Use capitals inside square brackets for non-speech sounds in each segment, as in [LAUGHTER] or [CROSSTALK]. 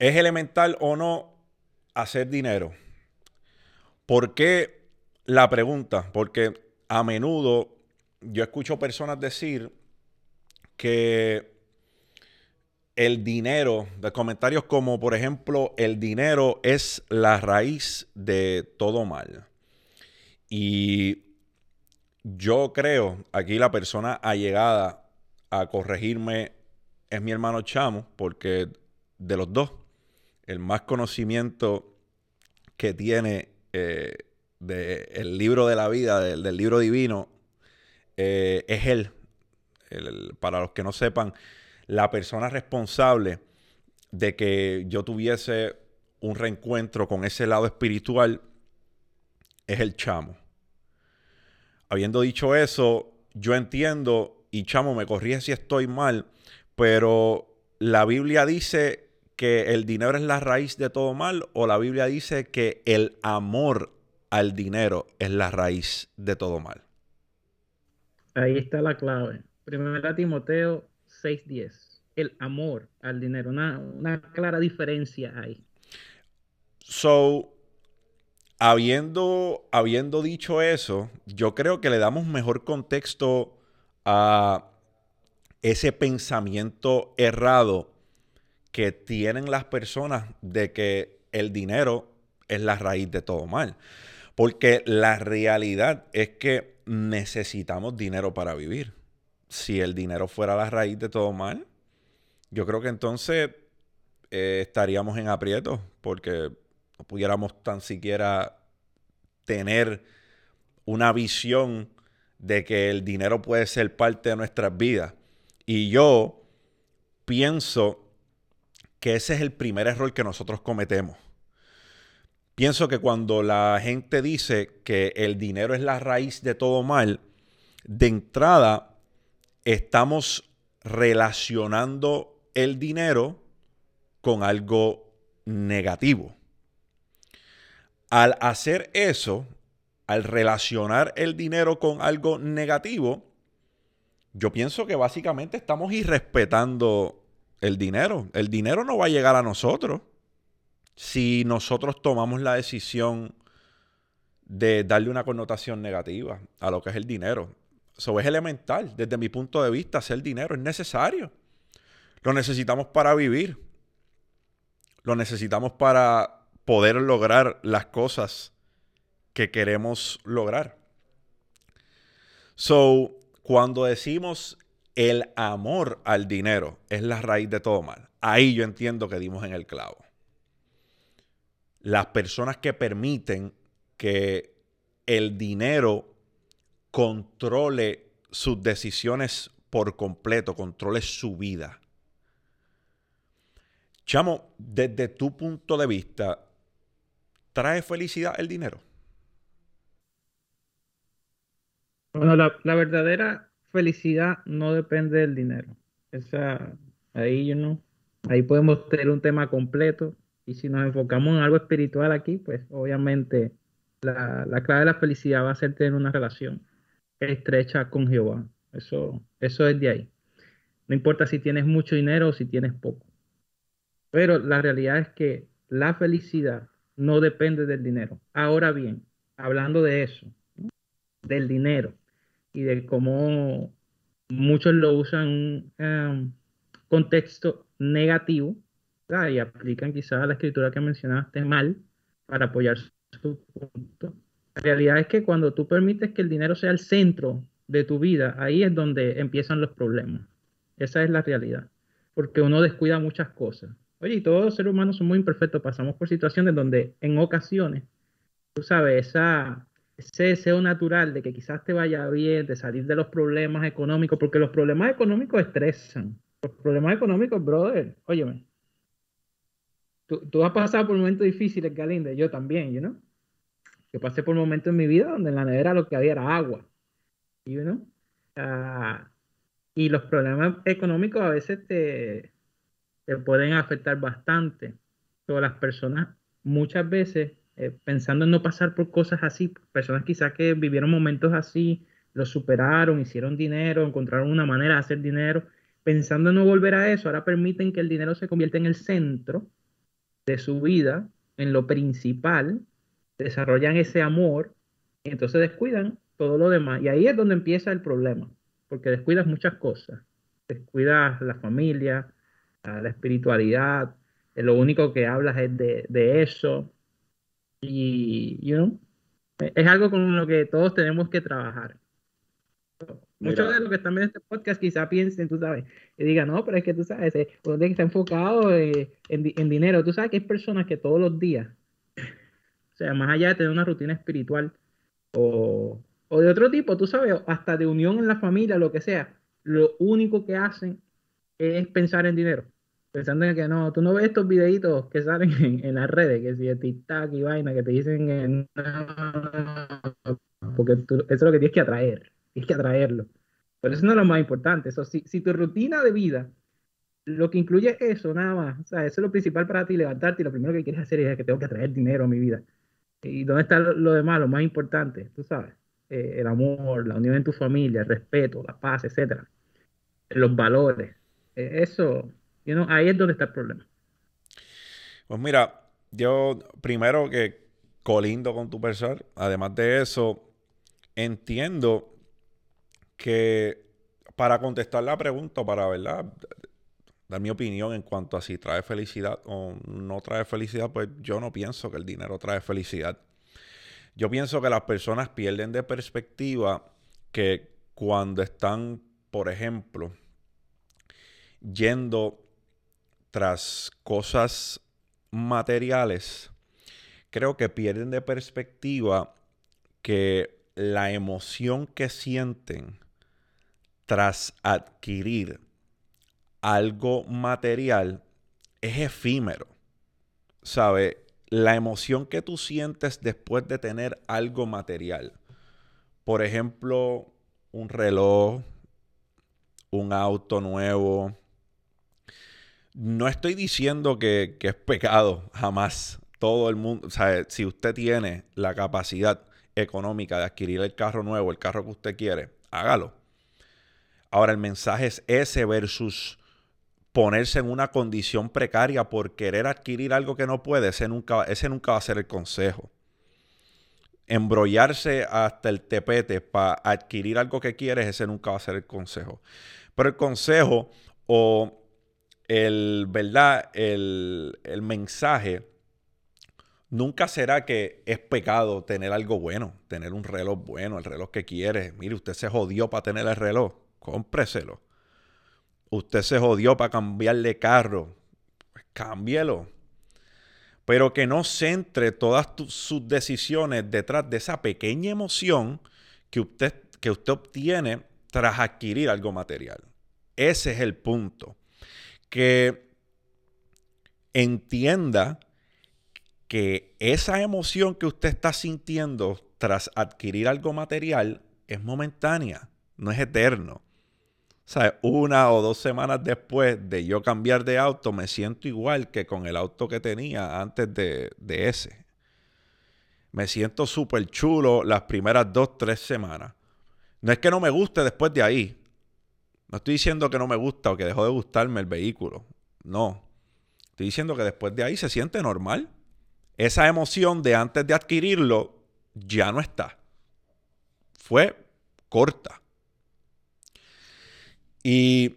¿Es elemental o no hacer dinero? ¿Por qué la pregunta? Porque a menudo yo escucho personas decir que el dinero, de comentarios como por ejemplo, el dinero es la raíz de todo mal. Y yo creo, aquí la persona allegada a corregirme es mi hermano Chamo, porque de los dos, el más conocimiento que tiene eh, del libro de la vida, del, libro divino, eh, es él. para los que no sepan, la persona responsable de que yo tuviese un reencuentro con ese lado espiritual es el chamo. Habiendo dicho eso, yo entiendo, y chamo, me corrige si estoy mal, pero la Biblia dice que el dinero es la raíz de todo mal o la Biblia dice que el amor al dinero es la raíz de todo mal. Ahí está la clave. Primera Timoteo 6:10. El amor al dinero. Una, clara diferencia ahí. So, habiendo, habiendo dicho eso, yo creo que le damos mejor contexto a ese pensamiento errado que tienen las personas de que el dinero es la raíz de todo mal. Porque la realidad es que necesitamos dinero para vivir si el dinero fuera la raíz de todo mal, yo creo que entonces eh, estaríamos en aprietos porque no pudiéramos tan siquiera tener una visión de que el dinero puede ser parte de nuestras vidas. Y yo pienso que ese es el primer error que nosotros cometemos. Pienso que cuando la gente dice que el dinero es la raíz de todo mal, de entrada estamos relacionando el dinero con algo negativo. Al hacer eso, al relacionar el dinero con algo negativo, yo pienso que básicamente estamos irrespetando el dinero. El dinero no va a llegar a nosotros si nosotros tomamos la decisión de darle una connotación negativa a lo que es el dinero. Eso es elemental. Desde mi punto de vista, hacer dinero es necesario. Lo necesitamos para vivir. Lo necesitamos para poder lograr las cosas que queremos lograr. So, cuando decimos el amor al dinero es la raíz de todo mal, ahí yo entiendo que dimos en el clavo. Las personas que permiten que el dinero controle sus decisiones por completo, controle su vida. Chamo, desde tu punto de vista, ¿trae felicidad el dinero? Bueno, la, verdadera felicidad no depende del dinero. Esa, ahí yo no, ahí podemos tener un tema completo. Y si nos enfocamos en algo espiritual aquí, pues obviamente la, la clave de la felicidad va a ser tener una relación estrecha con Jehová. Eso, eso es de ahí. No importa si tienes mucho dinero o si tienes poco. Pero la realidad es que la felicidad no depende del dinero. Ahora bien, hablando de eso, del dinero y de cómo muchos lo usan en um, contexto negativo y aplican quizás la escritura que mencionaste mal para apoyar su punto. La realidad es que cuando tú permites que el dinero sea el centro de tu vida, ahí es donde empiezan los problemas. Esa es la realidad. Porque uno descuida muchas cosas. Oye, y todos los seres humanos son muy imperfectos. Pasamos por situaciones donde en ocasiones, tú sabes, esa, ese deseo natural de que quizás te vaya bien, de salir de los problemas económicos, porque los problemas económicos estresan. Los problemas económicos, brother, óyeme. Tú, tú has pasado por momentos difíciles, Galinde, yo también, you know? Yo pasé por momentos en mi vida donde en la nevera lo que había era agua. You know? Ah, y los problemas económicos a veces te, te pueden afectar bastante. Todas las personas, muchas veces, eh, pensando en no pasar por cosas así, personas quizás que vivieron momentos así, lo superaron, hicieron dinero, encontraron una manera de hacer dinero, pensando en no volver a eso, ahora permiten que el dinero se convierta en el centro de su vida en lo principal, desarrollan ese amor y entonces descuidan todo lo demás. Y ahí es donde empieza el problema, porque descuidas muchas cosas. Descuidas la familia, la espiritualidad, lo único que hablas es de, eso. Y, you es algo con lo que todos tenemos que trabajar. Muchos de los que están viendo este podcast quizá piensen, tú sabes, y digan, no, pero es que tú sabes, eh, uno tiene que estar enfocado eh, en, dinero. Tú sabes que hay personas que todos los días, o sea, más allá de tener una rutina espiritual o, o de otro tipo, tú sabes, hasta de unión en la familia, lo que sea, lo único que hacen es pensar en dinero pensando en que no, tú no ves estos videitos que salen en, las redes, que si de TikTok y vaina, que te dicen porque eso es lo que tienes que atraer, tienes que atraerlo. Pero eso no es lo más importante. Eso, si, si tu rutina de vida lo que incluye eso, nada más, o sea, eso es lo principal para ti, levantarte y lo primero que quieres hacer es que tengo que atraer dinero a mi vida. ¿Y dónde está lo, demás, lo más importante? Tú sabes, eh, el amor, la unión en tu familia, el respeto, la paz, etcétera, los valores. Eh, eso, ahí es donde está el problema. Pues mira, yo primero que colindo con tu persona, además de eso, entiendo que para contestar la pregunta, para ¿verdad? dar mi opinión en cuanto a si trae felicidad o no trae felicidad, pues yo no pienso que el dinero trae felicidad. Yo pienso que las personas pierden de perspectiva que cuando están, por ejemplo, yendo tras cosas materiales, creo que pierden de perspectiva que la emoción que sienten tras adquirir algo material es efímero. ¿Sabe? La emoción que tú sientes después de tener algo material. Por ejemplo, un reloj, un auto nuevo, no estoy diciendo que, es pecado, jamás. Todo el mundo, o sea, si usted tiene la capacidad económica de adquirir el carro nuevo, el carro que usted quiere, hágalo. Ahora el mensaje es ese versus ponerse en una condición precaria por querer adquirir algo que no puede, ese nunca, ese nunca va a ser el consejo. Embrollarse hasta el tepete para adquirir algo que quieres, ese nunca va a ser el consejo. Pero el consejo o el, ¿verdad? El, mensaje nunca será que es pecado tener algo bueno, tener un reloj bueno, el reloj que quiere. Mire, usted se jodió para tener el reloj, cómpreselo. Usted se jodió para cambiarle carro, pues cámbielo. Pero que no centre todas sus decisiones detrás de esa pequeña emoción que usted, que usted obtiene tras adquirir algo material. Ese es el punto que entienda que esa emoción que usted está sintiendo tras adquirir algo material es momentánea, no es eterno. O sea, una o dos semanas después de yo cambiar de auto, me siento igual que con el auto que tenía antes de, de ese. Me siento súper chulo las primeras dos, tres semanas. No es que no me guste después de ahí, no estoy diciendo que no me gusta o que dejó de gustarme el vehículo. No. Estoy diciendo que después de ahí se siente normal. Esa emoción de antes de adquirirlo ya no está. Fue corta. Y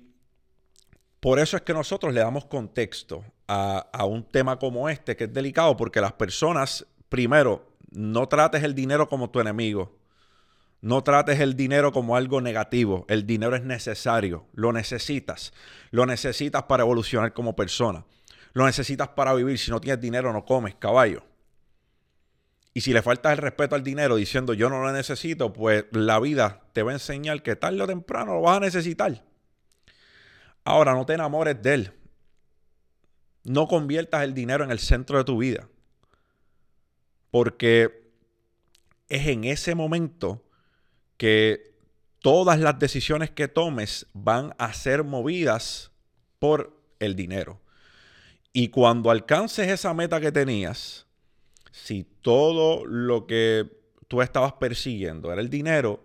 por eso es que nosotros le damos contexto a, un tema como este, que es delicado, porque las personas, primero, no trates el dinero como tu enemigo. No trates el dinero como algo negativo. El dinero es necesario. Lo necesitas. Lo necesitas para evolucionar como persona. Lo necesitas para vivir. Si no tienes dinero, no comes, caballo. Y si le faltas el respeto al dinero diciendo yo no lo necesito, pues la vida te va a enseñar que tarde o temprano lo vas a necesitar. Ahora, no te enamores de él. No conviertas el dinero en el centro de tu vida. Porque es en ese momento que todas las decisiones que tomes van a ser movidas por el dinero. Y cuando alcances esa meta que tenías, si todo lo que tú estabas persiguiendo era el dinero,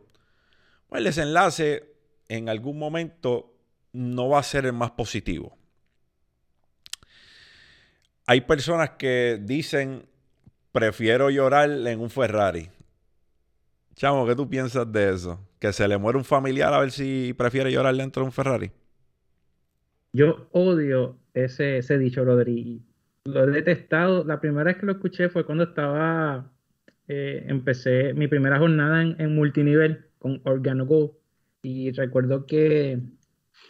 pues el desenlace en algún momento no va a ser el más positivo. hay personas que dicen, prefiero llorar en un Ferrari. Chamo, ¿qué tú piensas de eso? Que se le muere un familiar a ver si prefiere llorar dentro de un Ferrari. Yo odio ese, ese dicho, Rodri. Lo he detestado. La primera vez que lo escuché fue cuando estaba, eh, empecé mi primera jornada en, multinivel con OrganoGo. Y recuerdo que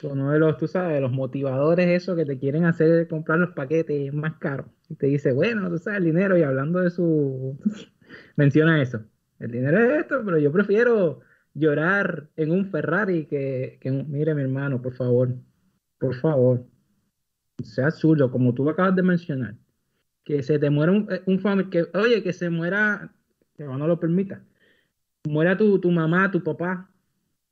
uno de los, tú sabes, los motivadores, eso que te quieren hacer comprar los paquetes más caros. Y te dice, bueno, tú sabes, el dinero. Y hablando de su. [LAUGHS] menciona eso. El dinero es esto, pero yo prefiero llorar en un Ferrari que, que mire, mi hermano, por favor por favor, sea suyo, como tú acabas de mencionar, que se te muera un, un familiar, que, oye, que se muera, que no lo permita, muera tu, tu mamá, tu papá,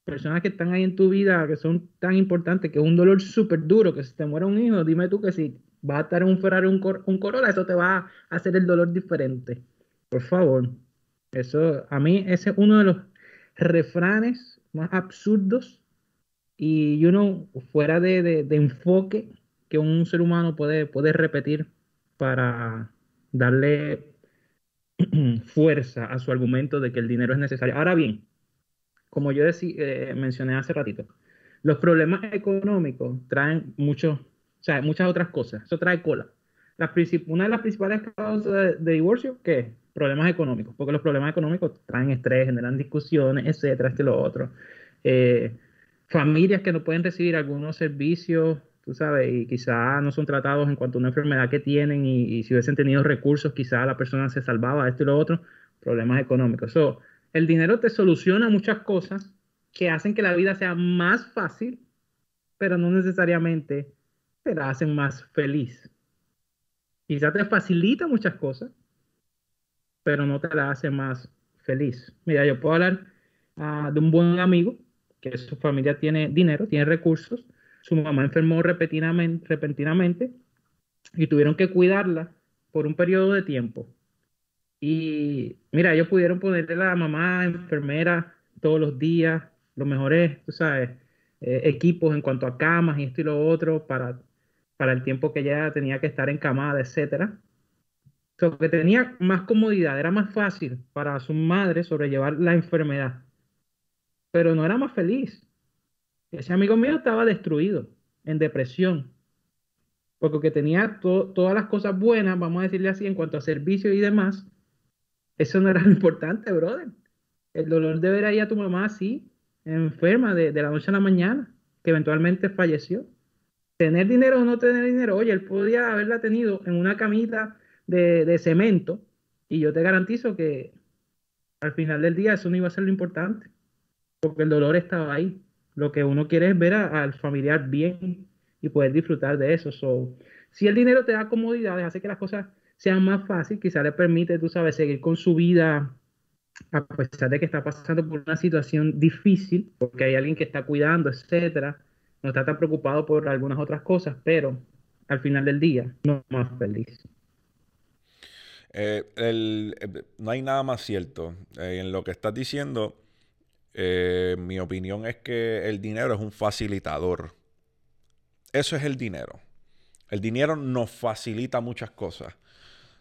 personas que están ahí en tu vida, que son tan importantes, que es un dolor súper duro, que si te muera un hijo, dime tú que si va a estar en un Ferrari un, un Corolla, eso te va a hacer el dolor diferente. Por favor. Eso, a mí, ese es uno de los refranes más absurdos y uno fuera de, enfoque que un ser humano puede, puede repetir para darle [CLEARS THROAT] fuerza a su argumento de que el dinero es necesario. Ahora bien, como yo eh, mencioné hace ratito, los problemas económicos traen muchos, o sea, muchas otras cosas. Eso trae cola. una de las principales causas de, divorcio, ¿qué es? Problemas económicos, porque los problemas económicos traen estrés, generan discusiones, etcétera, este lo otro. Eh, familias que no pueden recibir algunos servicios, tú sabes, y quizá no son tratados en cuanto a una enfermedad que tienen y, si hubiesen tenido recursos, quizá la persona se salvaba, esto y lo otro, problemas económicos. So, el dinero te soluciona muchas cosas que hacen que la vida sea más fácil, pero no necesariamente te la hacen más feliz. Quizá te facilita muchas cosas, pero no te la hace más feliz. Mira, yo puedo hablar ah, de un buen amigo que su familia tiene dinero, tiene recursos, su mamá enfermó repentinamente, y tuvieron que cuidarla por un periodo de tiempo. Y mira, ellos pudieron ponerle a la mamá enfermera todos los días, los mejores, tú sabes, eh, equipos en cuanto a camas y esto y lo otro para, para el tiempo que ella tenía que estar encamada, etcétera. So, que tenía más comodidad, era más fácil para su madre sobrellevar la enfermedad pero no era más feliz. Ese amigo mío estaba destruido, en depresión, porque tenía todas las cosas buenas, vamos a decirle así, en cuanto a servicio y demás, eso no era lo importante, brother. El dolor de ver ahí a tu mamá así, enferma de, la noche a la mañana, que eventualmente falleció. Tener dinero o no tener dinero, oye, él podía haberla tenido en una camita de, de cemento y yo te garantizo que al final del día eso no iba a ser lo importante porque el dolor estaba ahí. Lo que uno quiere es ver al familiar bien y poder disfrutar de eso. si el dinero te da comodidades, hace que las cosas sean más fáciles, quizá le permite, tú sabes, seguir con su vida a pesar de que está pasando por una situación difícil, porque hay alguien que está cuidando, etcétera, no está tan preocupado por algunas otras cosas, pero al final del día no más feliz. Eh, eh, no hay nada más cierto eh, en lo que estás diciendo. Mi opinión es que el dinero es un facilitador. Eso es el dinero. El dinero nos facilita muchas cosas.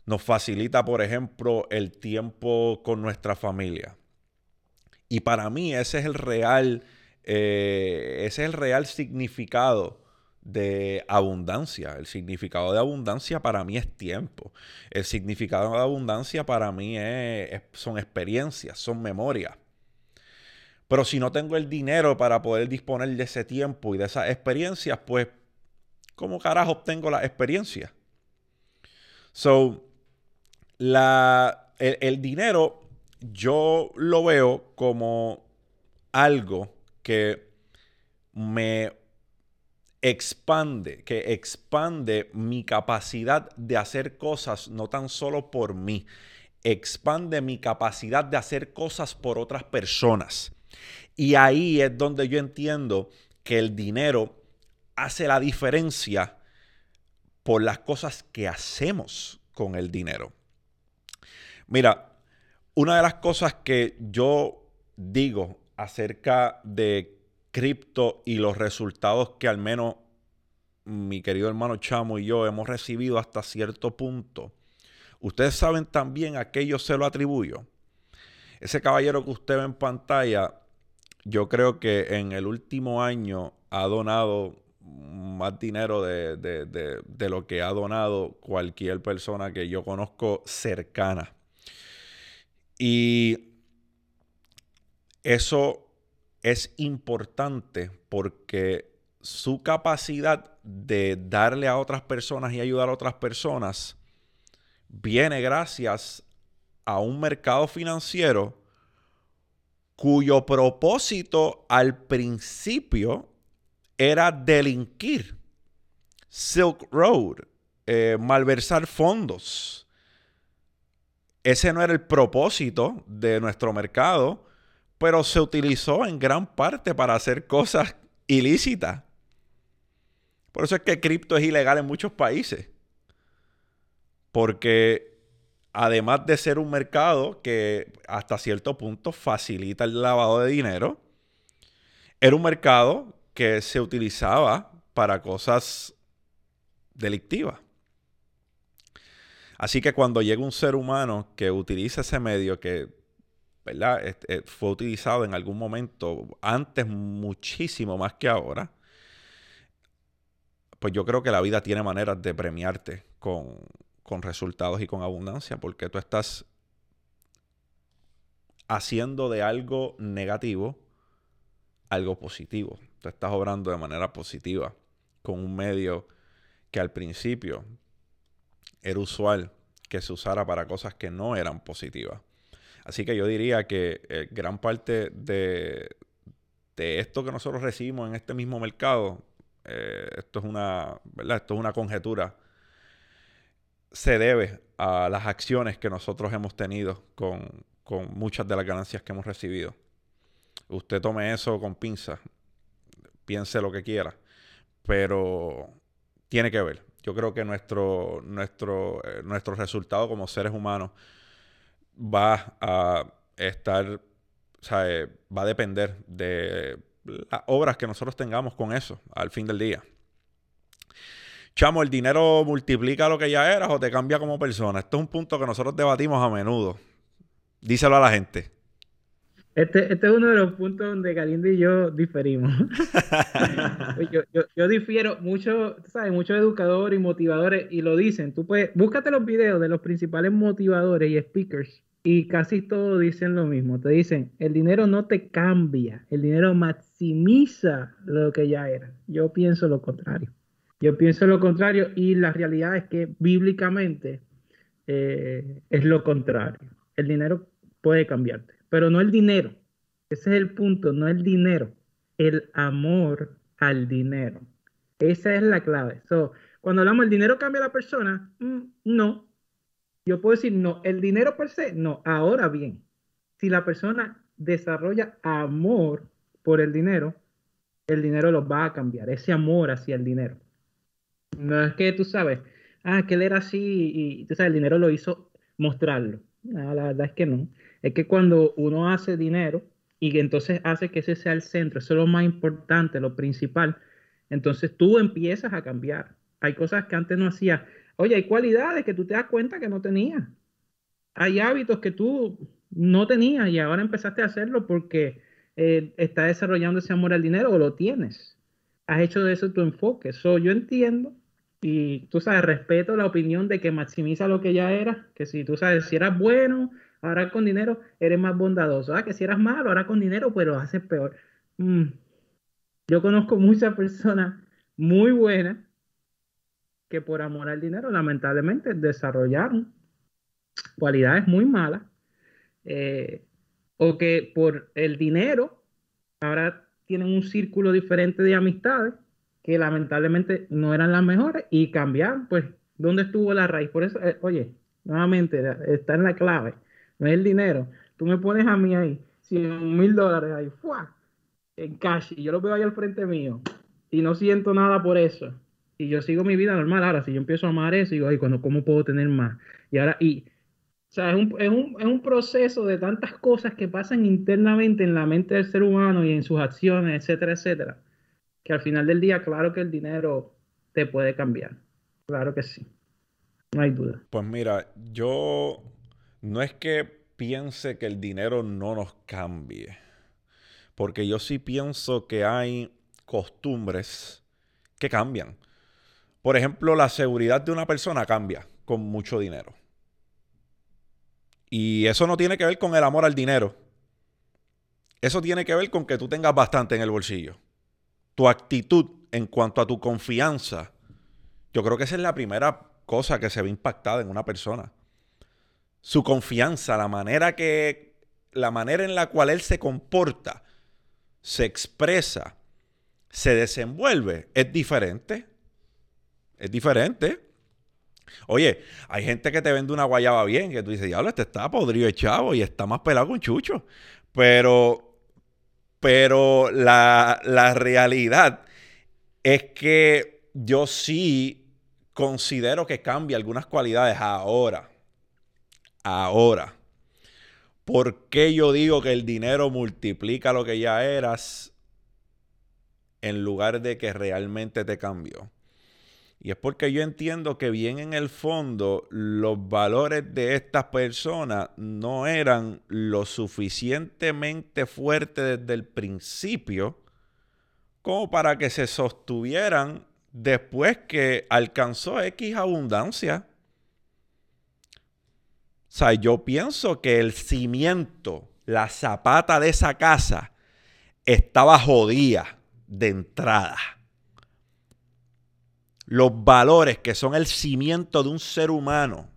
Nos facilita, por ejemplo, el tiempo con nuestra familia. Y para mí ese es el real, ese es el real significado de abundancia. El significado de abundancia para mí es tiempo. El significado de abundancia para mí son experiencias, son memorias. Pero si no tengo el dinero para poder disponer de ese tiempo y de esas experiencias, pues, ¿cómo carajo obtengo la experiencia? So, la, el, dinero yo lo veo como algo que me expande, que expande mi capacidad de hacer cosas no tan solo por mí, expande mi capacidad de hacer cosas por otras personas. Y ahí es donde yo entiendo que el dinero hace la diferencia por las cosas que hacemos con el dinero. Mira, una de las cosas que yo digo acerca de cripto y los resultados que al menos mi querido hermano Chamo y yo hemos recibido hasta cierto punto, ustedes saben también a qué yo se lo atribuyo. Ese caballero que usted ve en pantalla, yo creo que en el último año ha donado más dinero de, de, lo que ha donado cualquier persona que yo conozco cercana. Y eso es importante porque su capacidad de darle a otras personas y ayudar a otras personas viene gracias a un mercado financiero cuyo propósito al principio era delinquir. Silk Road, eh, malversar fondos. Ese no era el propósito de nuestro mercado, pero se utilizó en gran parte para hacer cosas ilícitas. Por eso es que cripto es ilegal en muchos países. Porque además de ser un mercado que hasta cierto punto facilita el lavado de dinero, era un mercado que se utilizaba para cosas delictivas. Así que cuando llega un ser humano que utiliza ese medio que ¿verdad? Eh, fue utilizado en algún momento, antes muchísimo más que ahora, pues yo creo que la vida tiene maneras de premiarte con, con resultados y con abundancia, porque tú estás haciendo de algo negativo algo positivo. Tú estás obrando de manera positiva con un medio que al principio era usual que se usara para cosas que no eran positivas. Así que yo diría que eh, gran parte de, de, esto que nosotros recibimos en este mismo mercado, eh, esto es una. Esto es una conjetura, se debe a las acciones que nosotros hemos tenido con, con muchas de las ganancias que hemos recibido. Usted tome eso con pinza, piense lo que quiera, pero tiene que ver. Yo creo que nuestro, nuestro, eh, nuestro resultado como seres humanos va a estar, o sea, eh, va a depender de las obras que nosotros tengamos con eso al fin del día. Chamo, ¿el dinero multiplica lo que ya eras o te cambia como persona? Esto es un punto que nosotros debatimos a menudo. Díselo a la gente. Este, este, es uno de los puntos donde Galindo y yo diferimos. [LAUGHS] Pues yo, difiero mucho, ¿sabes? Muchos educadores y motivadores y lo dicen. Tú puedes, búscate los videos de los principales motivadores y speakers y casi todos dicen lo mismo. Te dicen, el dinero no te cambia, el dinero maximiza lo que ya era. Yo pienso lo contrario. Yo pienso lo contrario y la realidad es que bíblicamente eh, es lo contrario. El dinero puede cambiarte pero no el dinero. Ese es el punto, no el dinero, el amor al dinero. Esa es la clave. cuando hablamos el dinero cambia la persona, mm, no. Yo puedo decir no, el dinero per se, no. Ahora bien, si la persona desarrolla amor por el dinero, el dinero lo va a cambiar, ese amor hacia el dinero. No es que tú sabes, ah, que él era así y tú sabes, el dinero lo hizo mostrarlo. La verdad es que no es que cuando uno hace dinero y entonces hace que ese sea el centro, eso es lo más importante, lo principal, entonces tú empiezas a cambiar. Hay cosas que antes no hacías. Oye, hay cualidades que tú te das cuenta que no tenías. Hay hábitos que tú no tenías y ahora empezaste a hacerlo porque eh, estás desarrollando ese amor al dinero o lo tienes. Has hecho de eso tu enfoque. So, yo entiendo y tú sabes, respeto la opinión de que maximiza lo que ya era, que si tú sabes, si eras bueno, ahora con dinero eres más bondadoso. Ah, que si eras malo, ahora con dinero, pues lo haces peor. Mm. Yo conozco muchas personas muy buenas que por amor al dinero, lamentablemente, desarrollaron cualidades muy malas. Eh, o que por el dinero ahora tienen un círculo diferente de amistades que lamentablemente no eran las mejores y cambiaron, pues, ¿dónde estuvo la raíz? Por eso, eh, oye, nuevamente, está en la clave no es el dinero. Tú me pones a mí ahí 100 mil dólares ahí, ¡fua! en cash, y yo lo veo ahí al frente mío, y no siento nada por eso. Y yo sigo mi vida normal. Ahora, si yo empiezo a amar eso, digo, ay, ¿cómo puedo tener más? Y ahora, y, o sea, es un, es, un, es un proceso de tantas cosas que pasan internamente en la mente del ser humano y en sus acciones, etcétera, etcétera. Que al final del día, claro que el dinero te puede cambiar. Claro que sí. No hay duda. Pues mira, yo no es que piense que el dinero no nos cambie, porque yo sí pienso que hay costumbres que cambian. Por ejemplo, la seguridad de una persona cambia con mucho dinero. Y eso no tiene que ver con el amor al dinero. Eso tiene que ver con que tú tengas bastante en el bolsillo. Tu actitud en cuanto a tu confianza. Yo creo que esa es la primera cosa que se ve impactada en una persona. Su confianza, la manera que la manera en la cual él se comporta, se expresa, se desenvuelve es diferente. Es diferente. Oye, hay gente que te vende una guayaba bien, que tú dices, diablo, este está podrido chavo y está más pelado un chucho. Pero, pero la, la realidad es que yo sí considero que cambia algunas cualidades ahora. Ahora. ¿Por qué yo digo que el dinero multiplica lo que ya eras en lugar de que realmente te cambió? Y es porque yo entiendo que bien en el fondo los valores de estas personas no eran lo suficientemente fuertes desde el principio como para que se sostuvieran después que alcanzó X abundancia. O sea, yo pienso que el cimiento, la zapata de esa casa, estaba jodida de entrada los valores que son el cimiento de un ser humano,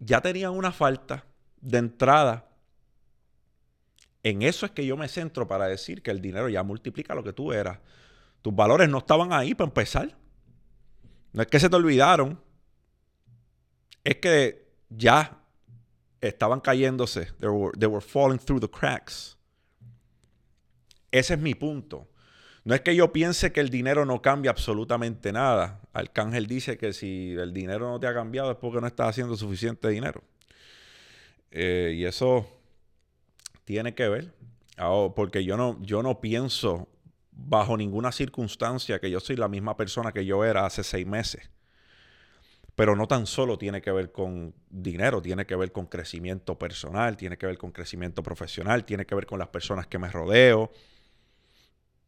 ya tenían una falta de entrada. En eso es que yo me centro para decir que el dinero ya multiplica lo que tú eras. Tus valores no estaban ahí para empezar. No es que se te olvidaron. Es que ya estaban cayéndose. They were, they were falling through the cracks. Ese es mi punto. No es que yo piense que el dinero no cambia absolutamente nada. Arcángel dice que si el dinero no te ha cambiado es porque no estás haciendo suficiente dinero. Eh, y eso tiene que ver. porque yo no, yo no pienso bajo ninguna circunstancia que yo soy la misma persona que yo era hace seis meses. Pero no tan solo tiene que ver con dinero, tiene que ver con crecimiento personal, tiene que ver con crecimiento profesional, tiene que ver con las personas que me rodeo,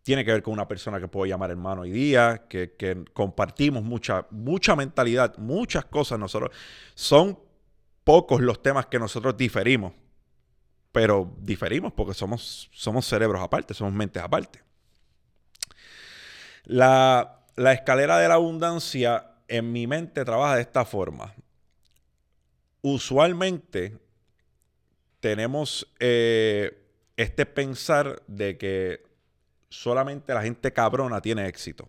tiene que ver con una persona que puedo llamar hermano hoy día, que, compartimos mucha, mucha mentalidad, muchas cosas nosotros. Son pocos los temas que nosotros diferimos, pero diferimos porque somos, somos cerebros aparte, somos mentes aparte. La, escalera de la abundancia en mi mente trabaja de esta forma. Usualmente tenemos eh, este pensar de que solamente la gente cabrona tiene éxito.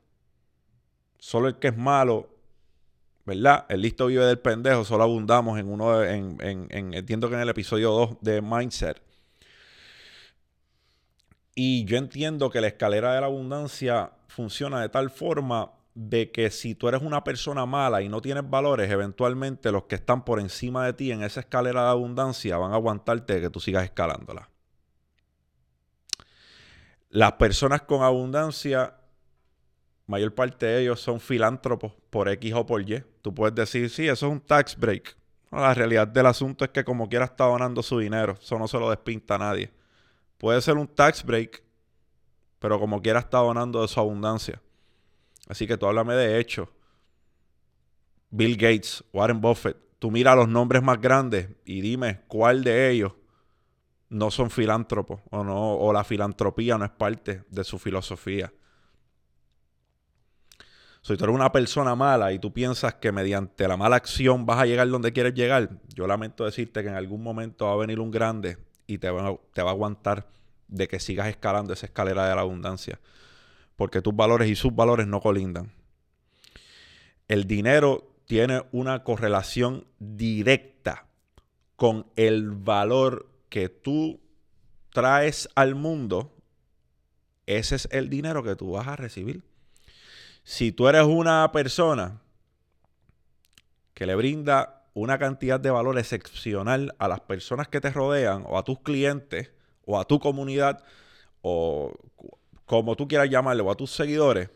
Solo el que es malo, ¿verdad? El listo vive del pendejo, solo abundamos en uno, en, entiendo que en el episodio 2 de Mindset. Y yo entiendo que la escalera de la abundancia funciona de tal forma de que si tú eres una persona mala y no tienes valores, eventualmente los que están por encima de ti en esa escalera de abundancia van a aguantarte que tú sigas escalándola. Las personas con abundancia, mayor parte de ellos son filántropos por X o por Y. Tú puedes decir, sí, eso es un tax break. la realidad del asunto es que como quiera está donando su dinero. Eso no se lo despinta a nadie. Puede ser un tax break, pero como quiera está donando de su abundancia. Así que tú háblame de hecho. Bill Gates, Warren Buffett. Tú mira los nombres más grandes y dime cuál de ellos no son filántropos o, no, o la filantropía no es parte de su filosofía. Si tú eres una persona mala y tú piensas que mediante la mala acción vas a llegar donde quieres llegar, yo lamento decirte que en algún momento va a venir un grande y te va, a aguantar de que sigas escalando esa escalera de la abundancia. Porque tus valores y sus valores no colindan. El dinero tiene una correlación directa con el valor que tú traes al mundo, ese es el dinero que tú vas a recibir. Si tú eres una persona que le brinda una cantidad de valor excepcional a las personas que te rodean o a tus clientes o a tu comunidad o como tú quieras llamarle o a tus seguidores,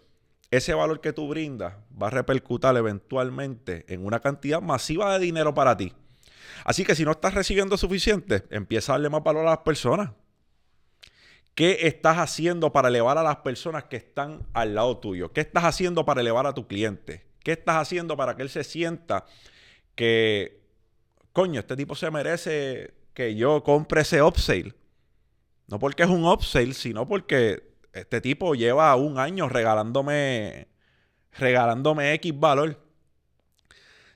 ese valor que tú brindas va a repercutir eventualmente en una cantidad masiva de dinero para ti. Así que si no estás recibiendo suficiente, empieza a darle más valor a las personas. ¿Qué estás haciendo para elevar a las personas que están al lado tuyo? ¿Qué estás haciendo para elevar a tu cliente? ¿Qué estás haciendo para que él se sienta que, coño, este tipo se merece que yo compre ese upsale? No porque es un upsale, sino porque este tipo lleva un año regalándome, regalándome X valor.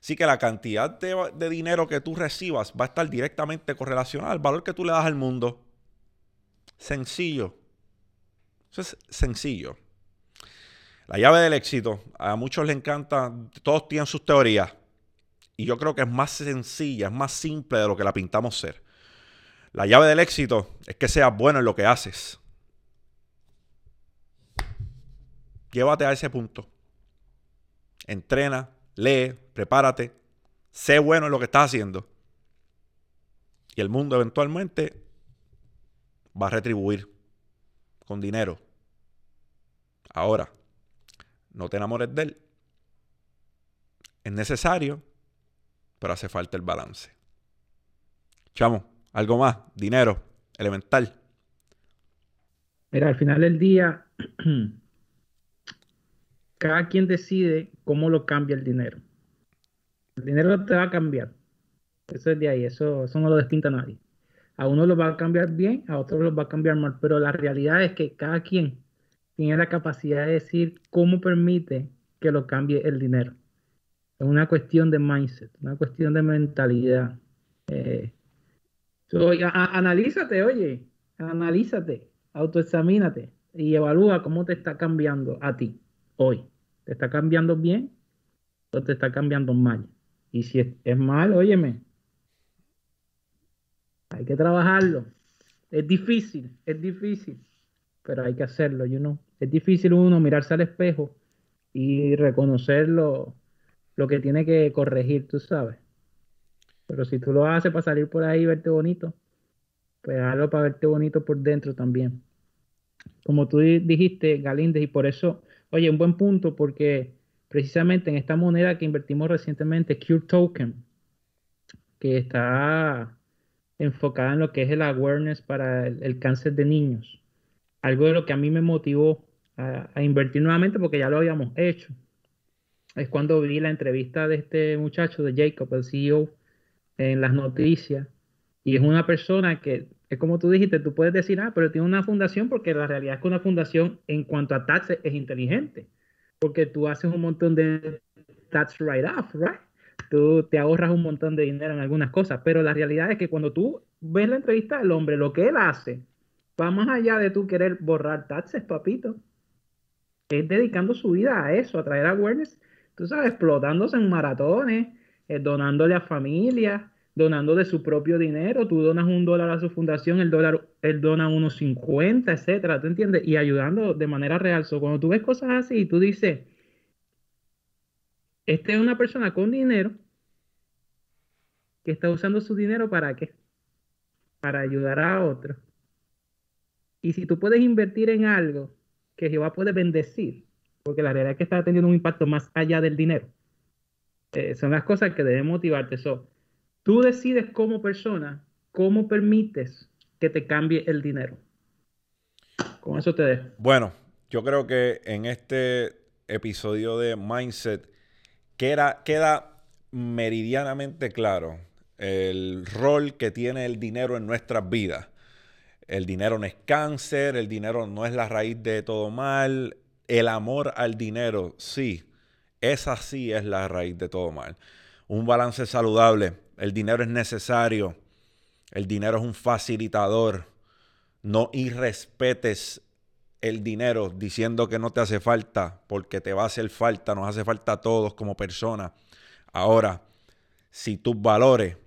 Así que la cantidad de, de dinero que tú recibas va a estar directamente correlacionada al valor que tú le das al mundo. Sencillo. Eso es sencillo. La llave del éxito, a muchos les encanta, todos tienen sus teorías. Y yo creo que es más sencilla, es más simple de lo que la pintamos ser. La llave del éxito es que seas bueno en lo que haces. Llévate a ese punto. Entrena, lee, prepárate, sé bueno en lo que estás haciendo. Y el mundo eventualmente va a retribuir con dinero. Ahora, no te enamores de él. Es necesario, pero hace falta el balance. Chamo, algo más, dinero, elemental. Mira, al final del día, [CLEARS THROAT] cada quien decide cómo lo cambia el dinero. El dinero te va a cambiar. Eso es de ahí, eso, no lo distinta a nadie. A uno lo va a cambiar bien, a otro lo va a cambiar mal, pero la realidad es que cada quien tiene la capacidad de decir cómo permite que lo cambie el dinero. Es una cuestión de mindset, una cuestión de mentalidad. Eh, analízate, oye, analízate, autoexamínate y evalúa cómo te está cambiando a ti hoy. ¿Te está cambiando bien o te está cambiando mal? Y si es, mal, óyeme, hay que trabajarlo. Es difícil, es difícil, pero hay que hacerlo, you know. Es difícil uno mirarse al espejo y reconocer lo, que tiene que corregir, tú sabes. Pero si tú lo haces para salir por ahí y verte bonito, pues hazlo para verte bonito por dentro también. Como tú dijiste, Galíndez, y por eso, oye, un buen punto, porque precisamente en esta moneda que invertimos recientemente, Cure Token, que está enfocada en lo que es el awareness para el, cáncer de niños. Algo de lo que a mí me motivó a, invertir nuevamente porque ya lo habíamos hecho. Es cuando vi la entrevista de este muchacho, de Jacob, el CEO, en las noticias. Y es una persona que, es como tú dijiste, tú puedes decir, ah, pero tiene una fundación porque la realidad es que una fundación en cuanto a taxes es inteligente. Porque tú haces un montón de tax write-off, right? tú te ahorras un montón de dinero en algunas cosas, pero la realidad es que cuando tú ves la entrevista del hombre, lo que él hace va más allá de tú querer borrar taxes, papito. Es dedicando su vida a eso, a traer awareness, tú sabes, explotándose en maratones, eh, donándole a familias, donando de su propio dinero. Tú donas un dólar a su fundación, el dólar, él dona unos 50, etcétera, ¿tú entiendes? Y ayudando de manera real. cuando tú ves cosas así, tú dices, esta es una persona con dinero que está usando su dinero para qué? Para ayudar a otro. Y si tú puedes invertir en algo que Jehová puede bendecir, porque la realidad es que está teniendo un impacto más allá del dinero, eh, son las cosas que deben motivarte. So, tú decides como persona cómo permites que te cambie el dinero. Con eso te dejo. Bueno, yo creo que en este episodio de Mindset queda, meridianamente claro el rol que tiene el dinero en nuestras vidas. El dinero no es cáncer, el dinero no es la raíz de todo mal. El amor al dinero, sí, esa sí es la raíz de todo mal. Un balance saludable, el dinero es necesario, el dinero es un facilitador. No irrespetes el dinero diciendo que no te hace falta, porque te va a hacer falta, nos hace falta a todos como personas. Ahora, si tus valores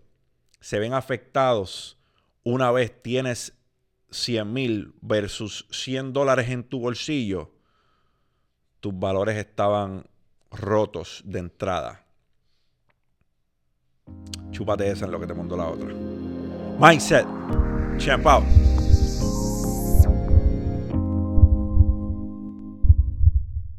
se ven afectados una vez tienes 100 mil versus 100 dólares en tu bolsillo, tus valores estaban rotos de entrada. Chúpate esa en lo que te mandó la otra. Mindset. Champ out.